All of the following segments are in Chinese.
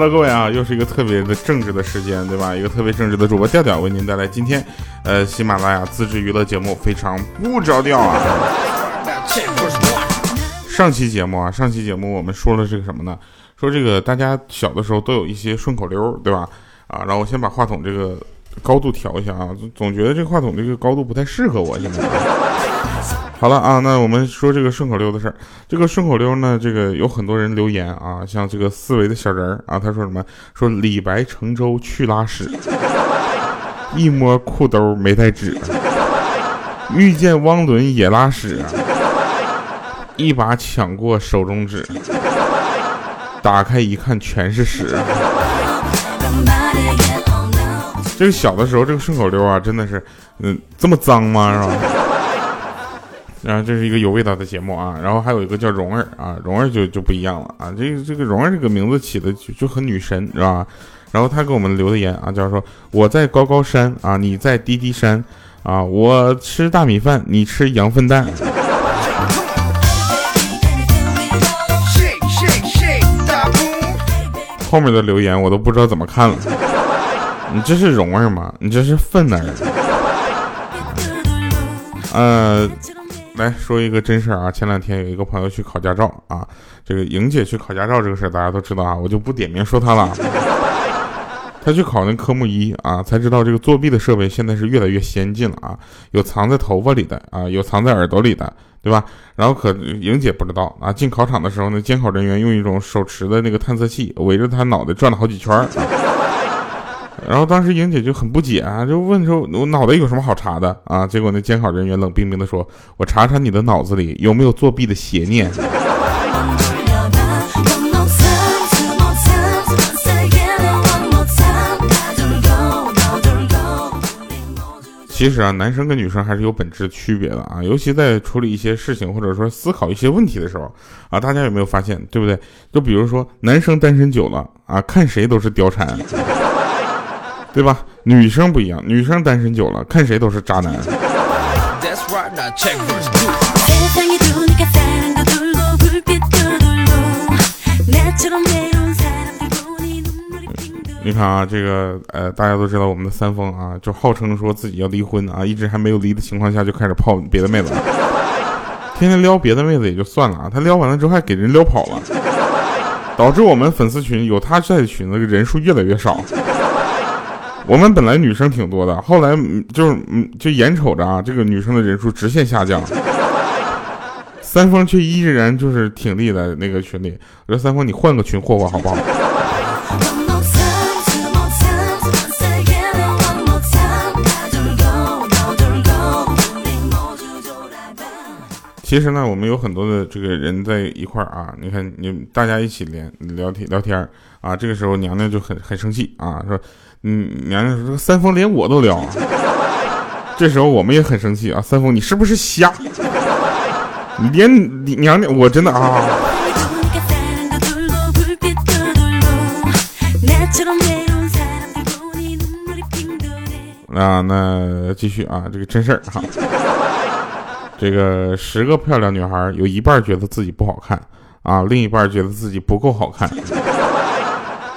Hello，各位啊，又是一个特别的正直的时间，对吧？一个特别正直的主播调调为您带来今天，呃，喜马拉雅自制娱乐节目非常不着调啊。上期节目啊，上期节目我们说了这个什么呢？说这个大家小的时候都有一些顺口溜，对吧？啊，然后我先把话筒这个高度调一下啊，总觉得这个话筒这个高度不太适合我现在。好了啊，那我们说这个顺口溜的事儿。这个顺口溜呢，这个有很多人留言啊，像这个思维的小人儿啊，他说什么？说李白乘舟去拉屎，一摸裤兜没带纸，遇见汪伦也拉屎，一把抢过手中纸，打开一看全是屎。这个小的时候，这个顺口溜啊，真的是，嗯，这么脏吗？是吧？然后这是一个有味道的节目啊，然后还有一个叫蓉儿啊，蓉儿就就不一样了啊，这个这个蓉儿这个名字起的就就很女神是吧？然后他给我们留的言啊，叫说我在高高山啊，你在低低山啊，我吃大米饭，你吃羊粪蛋。后面的留言我都不知道怎么看了，你这是蓉儿吗？你这是粪儿？呃。来说一个真事儿啊！前两天有一个朋友去考驾照啊，这个莹姐去考驾照这个事儿大家都知道啊，我就不点名说她了。她去考那科目一啊，才知道这个作弊的设备现在是越来越先进了啊，有藏在头发里的啊，有藏在耳朵里的，对吧？然后可莹姐不知道啊，进考场的时候呢，监考人员用一种手持的那个探测器围着她脑袋转了好几圈儿。然后当时莹姐就很不解啊，就问说：“我脑袋有什么好查的啊？”结果那监考人员冷冰冰的说：“我查查你的脑子里有没有作弊的邪念。”其实啊，男生跟女生还是有本质区别的啊，尤其在处理一些事情或者说思考一些问题的时候啊，大家有没有发现，对不对？就比如说男生单身久了啊，看谁都是貂蝉。对吧？女生不一样，女生单身久了，看谁都是渣男。你看啊，这个呃，大家都知道我们的三丰啊，就号称说自己要离婚啊，一直还没有离的情况下就开始泡别的妹子，天天撩别的妹子也就算了啊，他撩完了之后还给人撩跑了，导致我们粉丝群有他在的群那个人数越来越少。我们本来女生挺多的，后来就是嗯，就眼瞅着啊，这个女生的人数直线下降，三丰却依然就是挺立在那个群里。我说三丰，你换个群霍霍好不好？其实呢，我们有很多的这个人在一块儿啊，你看你大家一起连聊天聊天啊，这个时候娘娘就很很生气啊，说。嗯，娘娘说三丰连我都撩，这时候我们也很生气啊！三丰，你是不是瞎？你连娘娘，我真的啊！啊，那继续啊，这个真事儿哈。这个十个漂亮女孩，有一半觉得自己不好看啊，另一半觉得自己不够好看。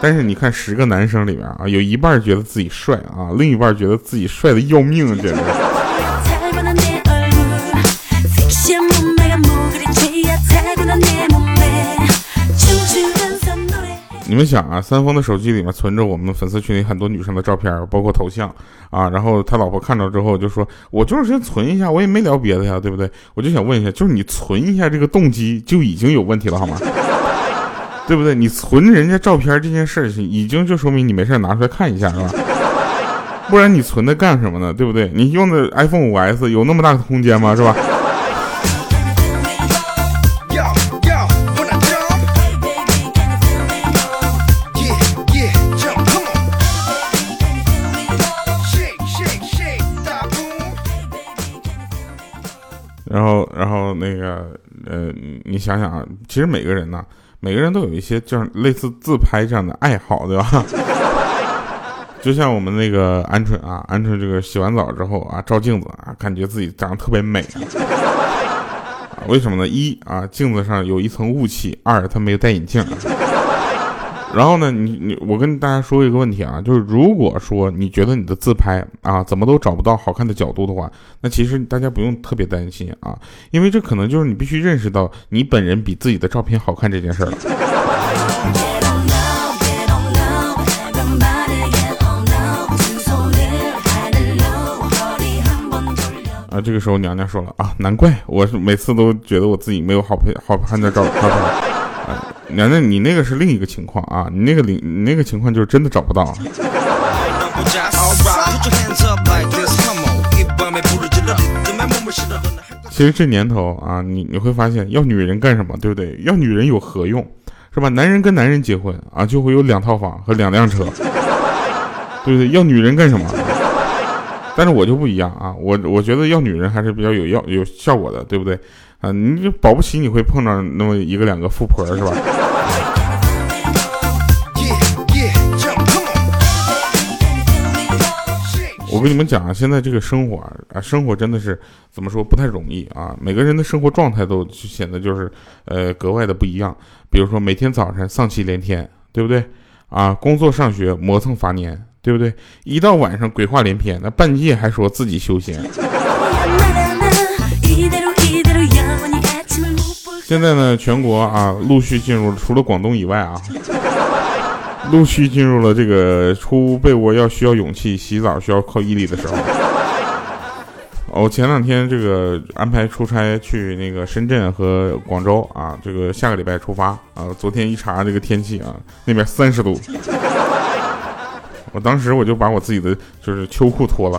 但是你看，十个男生里面啊，有一半觉得自己帅啊，另一半觉得自己帅的要命，简直。你们想啊，三丰的手机里面存着我们粉丝群里很多女生的照片，包括头像啊，然后他老婆看到之后就说：“我就是先存一下，我也没聊别的呀，对不对？”我就想问一下，就是你存一下这个动机就已经有问题了，好吗？对不对？你存人家照片这件事情，已经就说明你没事拿出来看一下，是吧？不然你存它干什么呢？对不对？你用的 iPhone 五 S 有那么大的空间吗？是吧？然后，然后那个，呃，你想想啊，其实每个人呢。每个人都有一些这样类似自拍这样的爱好，对吧？就像我们那个鹌鹑啊，鹌鹑这个洗完澡之后啊，照镜子啊，感觉自己长得特别美啊。为什么呢？一啊，镜子上有一层雾气；二，他没有戴眼镜。然后呢，你你我跟大家说一个问题啊，就是如果说你觉得你的自拍啊怎么都找不到好看的角度的话，那其实大家不用特别担心啊，因为这可能就是你必须认识到你本人比自己的照片好看这件事儿。啊，这个时候娘娘说了啊，难怪我是每次都觉得我自己没有好配好看的照片。娘娘，你那个是另一个情况啊，你那个你那个情况就是真的找不到。其实这年头啊，你你会发现要女人干什么，对不对？要女人有何用，是吧？男人跟男人结婚啊，就会有两套房和两辆车，对不对？要女人干什么？但是我就不一样啊，我我觉得要女人还是比较有要有效果的，对不对？啊，你就保不齐你会碰到那么一个两个富婆，是吧？我跟你们讲啊，现在这个生活啊，生活真的是怎么说不太容易啊。每个人的生活状态都显得就是呃格外的不一样。比如说每天早晨丧气连天，对不对？啊，工作上学磨蹭乏年，对不对？一到晚上鬼话连篇，那半夜还说自己修仙。现在呢，全国啊，陆续进入除了广东以外啊，陆续进入了这个出被窝要需要勇气，洗澡需要靠毅力的时候。我前两天这个安排出差去那个深圳和广州啊，这个下个礼拜出发啊。昨天一查这个天气啊，那边三十度，我当时我就把我自己的就是秋裤脱了。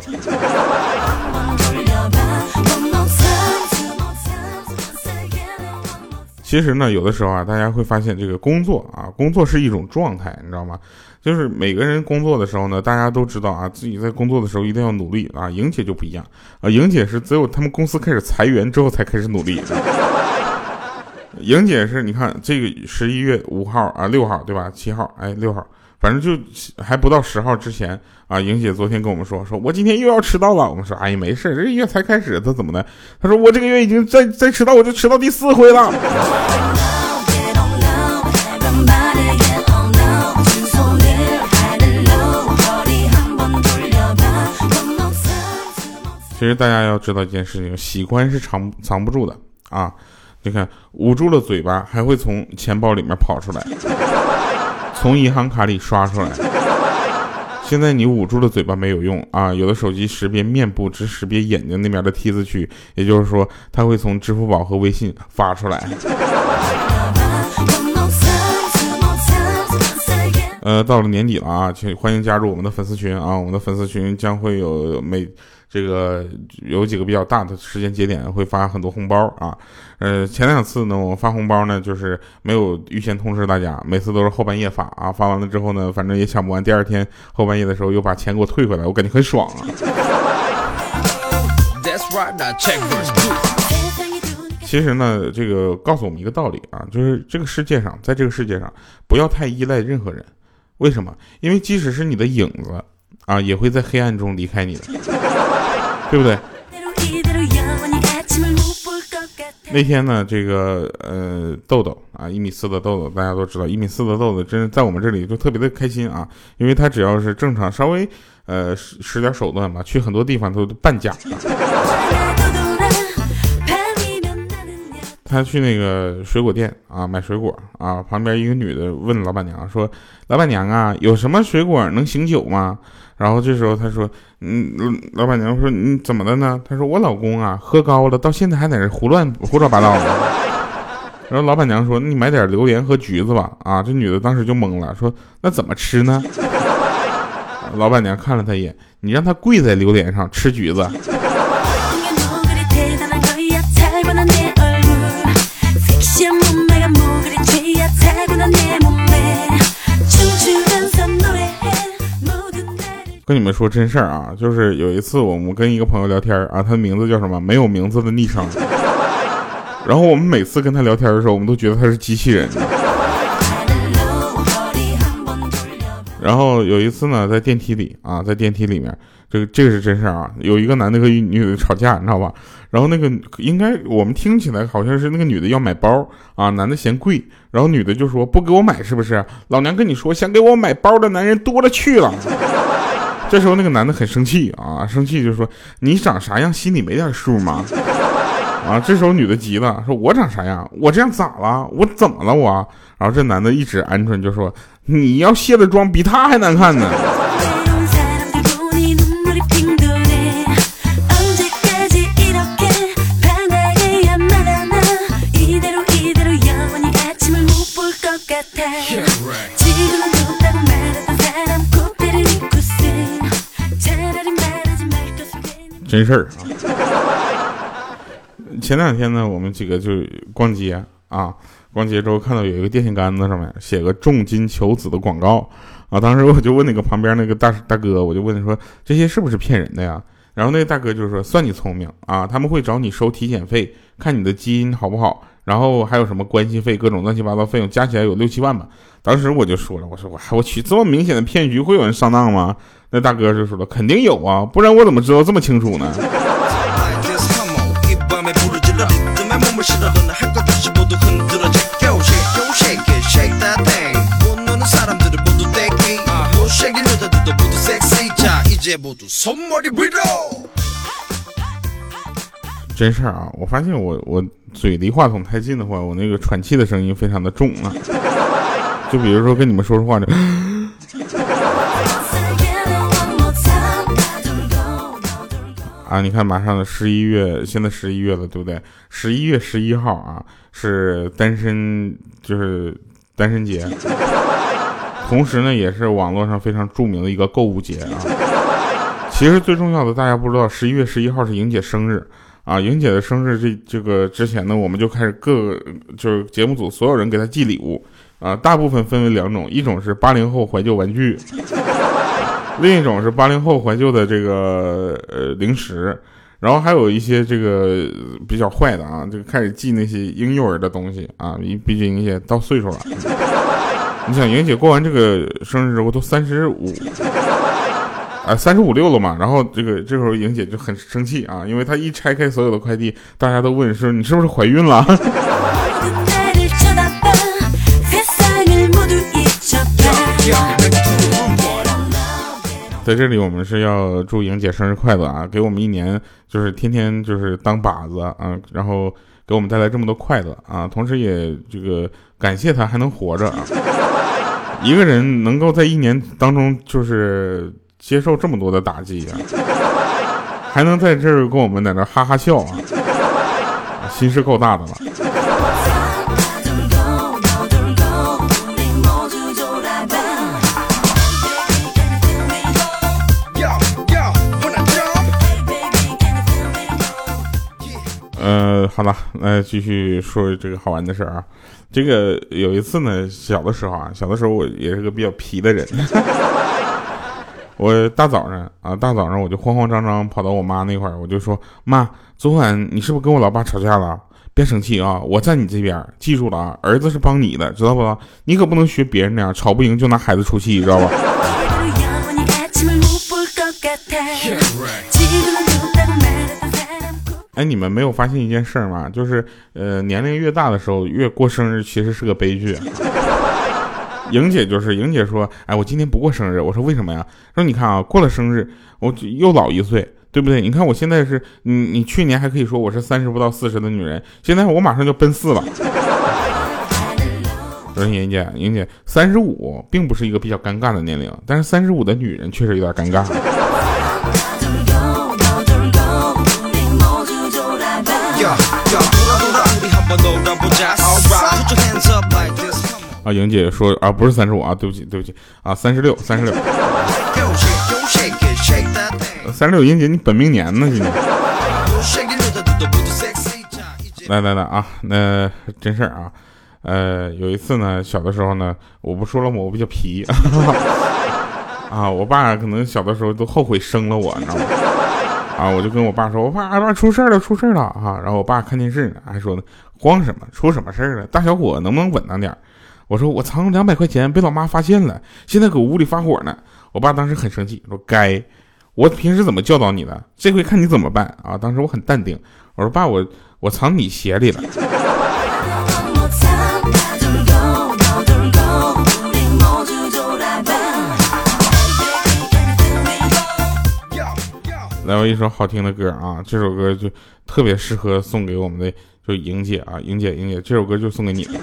其实呢，有的时候啊，大家会发现这个工作啊，工作是一种状态，你知道吗？就是每个人工作的时候呢，大家都知道啊，自己在工作的时候一定要努力啊。莹姐就不一样啊，莹姐是只有他们公司开始裁员之后才开始努力。莹姐是，你看这个十一月五号啊，六号对吧？七号，哎，六号。反正就还不到十号之前啊，莹姐昨天跟我们说，说我今天又要迟到了。我们说，哎呀，没事，这月才开始，他怎么的？他说我这个月已经再再迟到，我就迟到第四回了。其实大家要知道一件事情，喜欢是藏藏不住的啊！你看，捂住了嘴巴，还会从钱包里面跑出来。从银行卡里刷出来。现在你捂住了嘴巴没有用啊！有的手机识别面部，只识别眼睛那边的 T 字区，也就是说，它会从支付宝和微信发出来。呃，到了年底了啊，请欢迎加入我们的粉丝群啊！我们的粉丝群将会有每。这个有几个比较大的时间节点会发很多红包啊，呃，前两次呢，我发红包呢，就是没有预先通知大家，每次都是后半夜发啊，发完了之后呢，反正也抢不完，第二天后半夜的时候又把钱给我退回来，我感觉很爽啊。其实呢，这个告诉我们一个道理啊，就是这个世界上，在这个世界上，不要太依赖任何人，为什么？因为即使是你的影子啊，也会在黑暗中离开你的。对不对？那天呢，这个呃豆豆啊，一米四的豆豆，大家都知道，一米四的豆豆，真是在我们这里就特别的开心啊，因为他只要是正常，稍微呃使使点手段吧，去很多地方都半价。他去那个水果店啊买水果啊，旁边一个女的问老板娘说：“老板娘啊，有什么水果能醒酒吗？”然后这时候他说：“嗯，老板娘说你怎么的呢？”他说：“我老公啊，喝高了，到现在还在那胡乱胡说八道呢。” 然后老板娘说：“你买点榴莲和橘子吧。”啊，这女的当时就懵了，说：“那怎么吃呢？”老板娘看了他一眼：“你让他跪在榴莲上吃橘子。”跟你们说真事儿啊，就是有一次我们跟一个朋友聊天啊，他的名字叫什么？没有名字的昵称。然后我们每次跟他聊天的时候，我们都觉得他是机器人。然后有一次呢，在电梯里啊，在电梯里面，这个这个是真事儿啊，有一个男的和一女的吵架，你知道吧？然后那个应该我们听起来好像是那个女的要买包啊，男的嫌贵，然后女的就说不给我买是不是？老娘跟你说，想给我买包的男人多了去了。这时候那个男的很生气啊，生气就说你长啥样，心里没点数吗？啊，这时候女的急了，说我长啥样？我这样咋了？我怎么了我？然后这男的一直鹌鹑就说。你要卸了妆比他还难看呢。真事儿啊！前两天呢，我们几个就逛街啊。逛街之后看到有一个电线杆子上面写个重金求子的广告啊，当时我就问那个旁边那个大大哥，我就问他说这些是不是骗人的呀？然后那大哥就说算你聪明啊，他们会找你收体检费，看你的基因好不好，然后还有什么关系费，各种乱七八糟费用加起来有六七万吧。当时我就说了，我说我我去这么明显的骗局会有人上当吗？那大哥就说了，肯定有啊，不然我怎么知道这么清楚呢？真事儿啊！我发现我我嘴离话筒太近的话，我那个喘气的声音非常的重啊。就比如说跟你们说说话的。啊，你看，马上的十一月，现在十一月了，对不对？十一月十一号啊，是单身，就是单身节。同时呢，也是网络上非常著名的一个购物节啊。其实最重要的，大家不知道，十一月十一号是莹姐生日啊！莹姐的生日这这个之前呢，我们就开始各就是节目组所有人给她寄礼物啊，大部分分为两种，一种是八零后怀旧玩具，另一种是八零后怀旧的这个呃零食，然后还有一些这个比较坏的啊，就开始寄那些婴幼儿的东西啊，毕竟莹姐到岁数了，你想莹姐过完这个生日之后都三十五。啊，三十五六了嘛，然后这个这时候莹姐就很生气啊，因为她一拆开所有的快递，大家都问说你是不是怀孕了？在这里我们是要祝莹姐生日快乐啊，给我们一年就是天天就是当靶子啊，然后给我们带来这么多快乐啊，同时也这个感谢她还能活着啊，一个人能够在一年当中就是。接受这么多的打击啊，还能在这儿跟我们在那哈哈笑啊，心是够大的了。呃，好了，来继续说这个好玩的事儿啊。这个有一次呢，小的时候啊，小的时候我也是个比较皮的人。我大早上啊，大早上我就慌慌张张跑到我妈那块儿，我就说：“妈，昨晚你是不是跟我老爸吵架了？别生气啊，我在你这边，记住了啊，儿子是帮你的，知道不？你可不能学别人那样，吵不赢就拿孩子出气，知道吧？”哎，你们没有发现一件事吗？就是呃，年龄越大的时候，越过生日其实是个悲剧。莹姐就是莹姐说，哎，我今天不过生日。我说为什么呀？说你看啊，过了生日，我又老一岁，对不对？你看我现在是，你你去年还可以说我是三十不到四十的女人，现在我马上就奔四了。我说莹姐，莹姐，三十五并不是一个比较尴尬的年龄，但是三十五的女人确实有点尴尬。啊，莹姐说啊，不是三十五啊，对不起，对不起啊，三十六，三十六，三十六，莹姐你本命年呢？今天，来来来啊，那真事儿啊，呃，有一次呢，小的时候呢，我不说了吗？我比较皮啊，我爸可能小的时候都后悔生了我，你知道吗？啊，我就跟我爸说，我爸，俺爸出事了，出事了啊！然后我爸看电视呢，还说呢，慌什么？出什么事儿了？大小伙能不能稳当点儿？我说我藏两百块钱被老妈发现了，现在搁屋里发火呢。我爸当时很生气，说该，我平时怎么教导你的？这回看你怎么办啊！当时我很淡定，我说爸，我我藏你鞋里了。来，我一首好听的歌啊，这首歌就特别适合送给我们的，就莹姐啊，莹姐，莹姐，这首歌就送给你。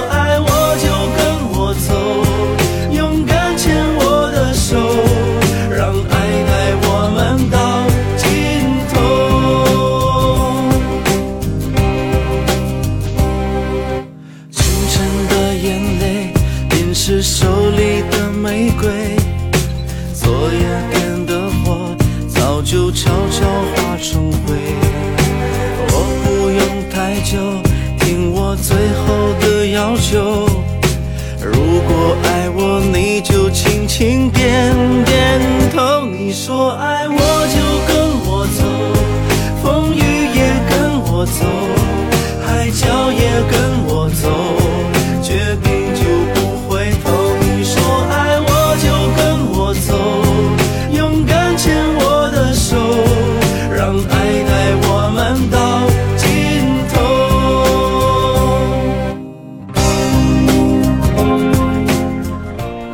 멈춰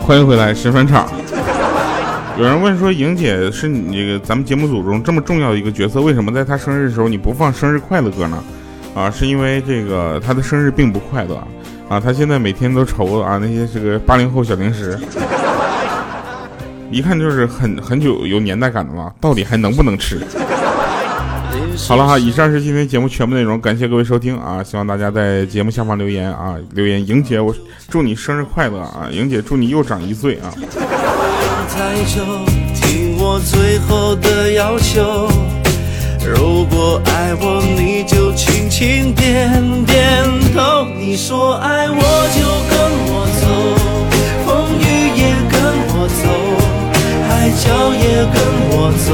欢迎回来，神返场。有人问说，莹姐是你这个咱们节目组中这么重要的一个角色，为什么在她生日的时候你不放生日快乐歌呢？啊，是因为这个她的生日并不快乐啊，她现在每天都愁啊那些这个八零后小零食，一看就是很很久有年代感的嘛，到底还能不能吃？好了哈，以上是今天节目全部内容，感谢各位收听啊！希望大家在节目下方留言啊，留言莹姐，我祝你生日快乐啊！莹姐祝你又长一岁啊！听我最后的要求，如果爱我，你就轻轻点点头。你说爱我就跟我走，风雨也跟我走，海角也跟我走，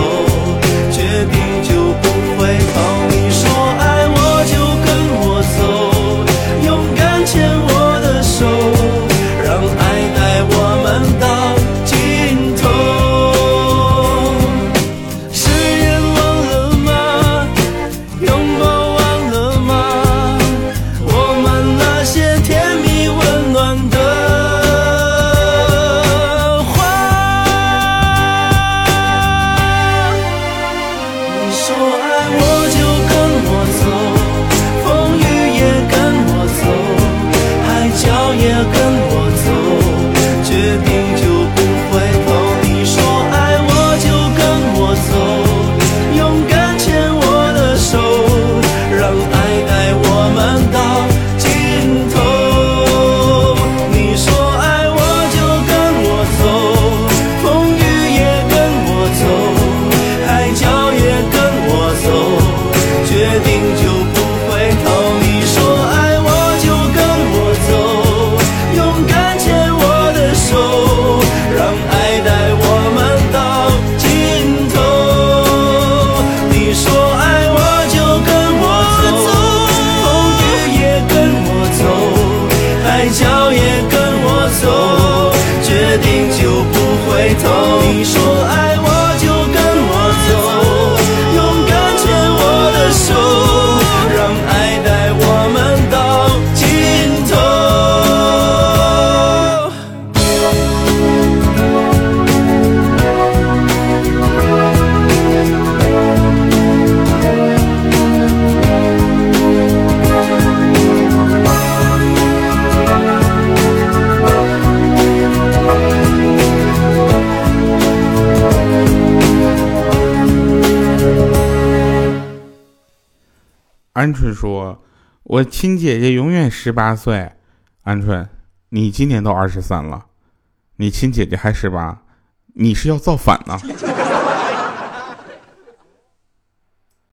鹌鹑说：“我亲姐姐永远十八岁。”鹌鹑，你今年都二十三了，你亲姐姐还十八，你是要造反呢？